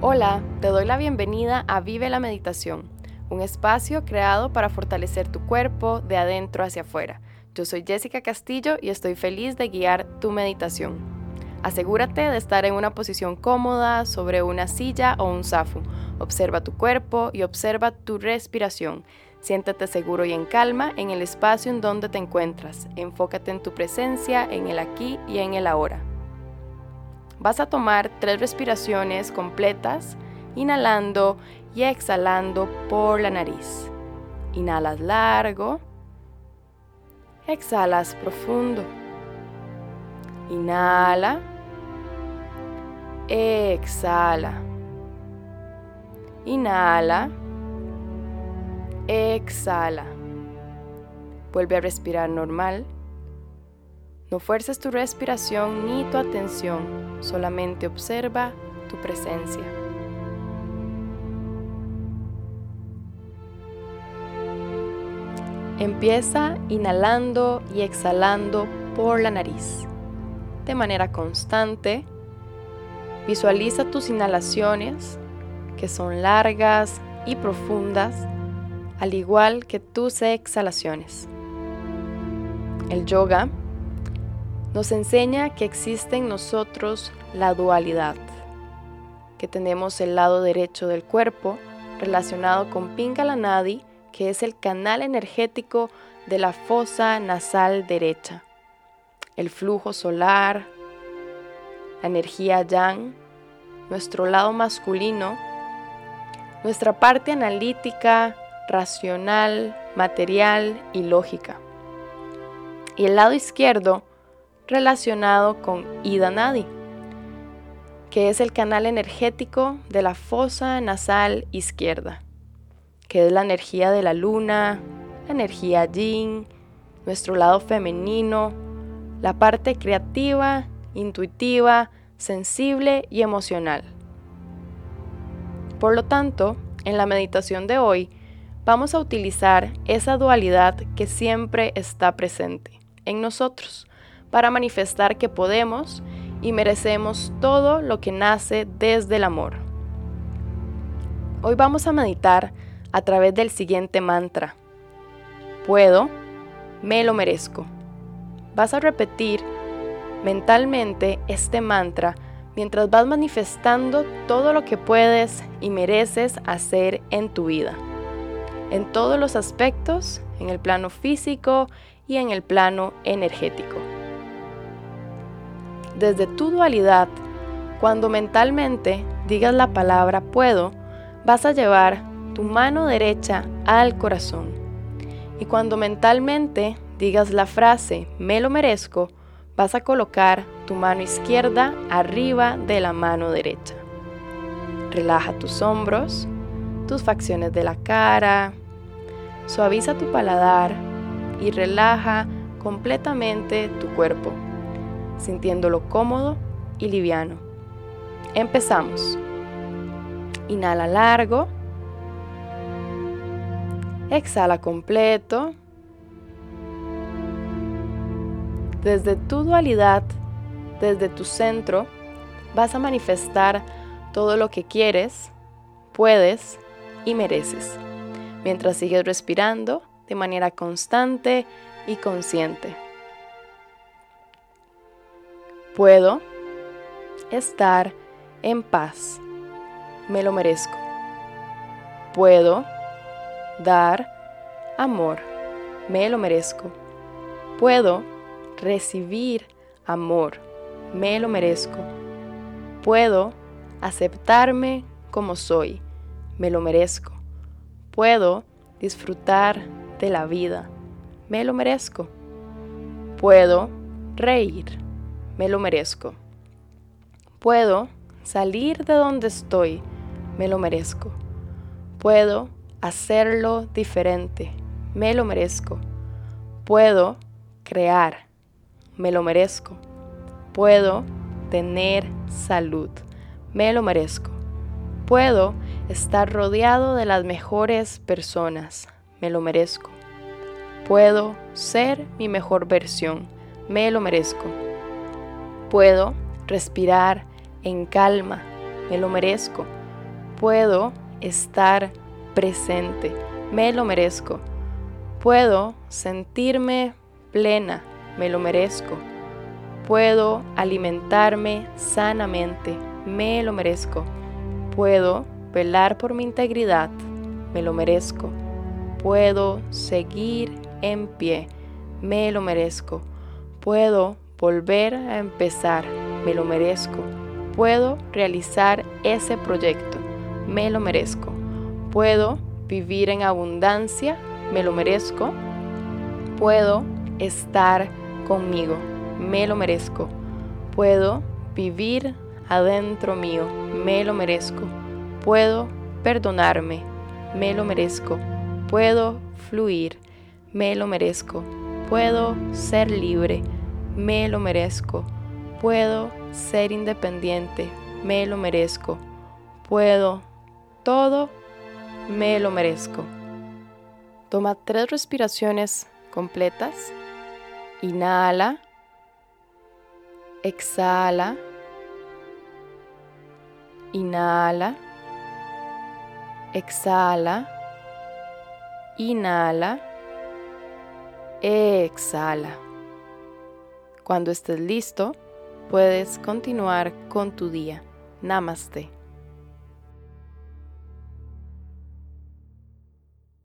Hola, te doy la bienvenida a Vive la Meditación, un espacio creado para fortalecer tu cuerpo de adentro hacia afuera. Yo soy Jessica Castillo y estoy feliz de guiar tu meditación. Asegúrate de estar en una posición cómoda sobre una silla o un zafu. Observa tu cuerpo y observa tu respiración. Siéntate seguro y en calma en el espacio en donde te encuentras. Enfócate en tu presencia, en el aquí y en el ahora. Vas a tomar tres respiraciones completas, inhalando y exhalando por la nariz. Inhalas largo, exhalas profundo. Inhala, exhala. Inhala, exhala. Vuelve a respirar normal. No fuerces tu respiración ni tu atención, solamente observa tu presencia. Empieza inhalando y exhalando por la nariz. De manera constante, visualiza tus inhalaciones, que son largas y profundas, al igual que tus exhalaciones. El yoga nos enseña que existe en nosotros la dualidad, que tenemos el lado derecho del cuerpo relacionado con Pingala Nadi, que es el canal energético de la fosa nasal derecha, el flujo solar, la energía yang, nuestro lado masculino, nuestra parte analítica, racional, material y lógica. Y el lado izquierdo relacionado con Ida Nadi, que es el canal energético de la fosa nasal izquierda, que es la energía de la luna, la energía yin, nuestro lado femenino, la parte creativa, intuitiva, sensible y emocional. Por lo tanto, en la meditación de hoy, vamos a utilizar esa dualidad que siempre está presente en nosotros para manifestar que podemos y merecemos todo lo que nace desde el amor. Hoy vamos a meditar a través del siguiente mantra. Puedo, me lo merezco. Vas a repetir mentalmente este mantra mientras vas manifestando todo lo que puedes y mereces hacer en tu vida, en todos los aspectos, en el plano físico y en el plano energético desde tu dualidad, cuando mentalmente digas la palabra puedo, vas a llevar tu mano derecha al corazón. Y cuando mentalmente digas la frase me lo merezco, vas a colocar tu mano izquierda arriba de la mano derecha. Relaja tus hombros, tus facciones de la cara, suaviza tu paladar y relaja completamente tu cuerpo sintiéndolo cómodo y liviano. Empezamos. Inhala largo. Exhala completo. Desde tu dualidad, desde tu centro, vas a manifestar todo lo que quieres, puedes y mereces, mientras sigues respirando de manera constante y consciente. Puedo estar en paz. Me lo merezco. Puedo dar amor. Me lo merezco. Puedo recibir amor. Me lo merezco. Puedo aceptarme como soy. Me lo merezco. Puedo disfrutar de la vida. Me lo merezco. Puedo reír me lo merezco. Puedo salir de donde estoy, me lo merezco. Puedo hacerlo diferente, me lo merezco. Puedo crear, me lo merezco. Puedo tener salud, me lo merezco. Puedo estar rodeado de las mejores personas, me lo merezco. Puedo ser mi mejor versión, me lo merezco. Puedo respirar en calma, me lo merezco. Puedo estar presente. Me lo merezco. Puedo sentirme plena. Me lo merezco. Puedo alimentarme sanamente. Me lo merezco. Puedo velar por mi integridad. Me lo merezco. Puedo seguir en pie. Me lo merezco. Puedo volver a empezar. Me lo merezco. Puedo realizar ese proyecto. Me lo merezco. Puedo vivir en abundancia. Me lo merezco. Puedo estar conmigo. Me lo merezco. Puedo vivir adentro mío. Me lo merezco. Puedo perdonarme. Me lo merezco. Puedo fluir. Me lo merezco. Puedo ser libre. Me lo merezco. Puedo ser independiente. Me lo merezco. Puedo todo. Me lo merezco. Toma tres respiraciones completas. Inhala. Exhala. Inhala. Exhala. Inhala. Exhala. Cuando estés listo, puedes continuar con tu día. Namaste.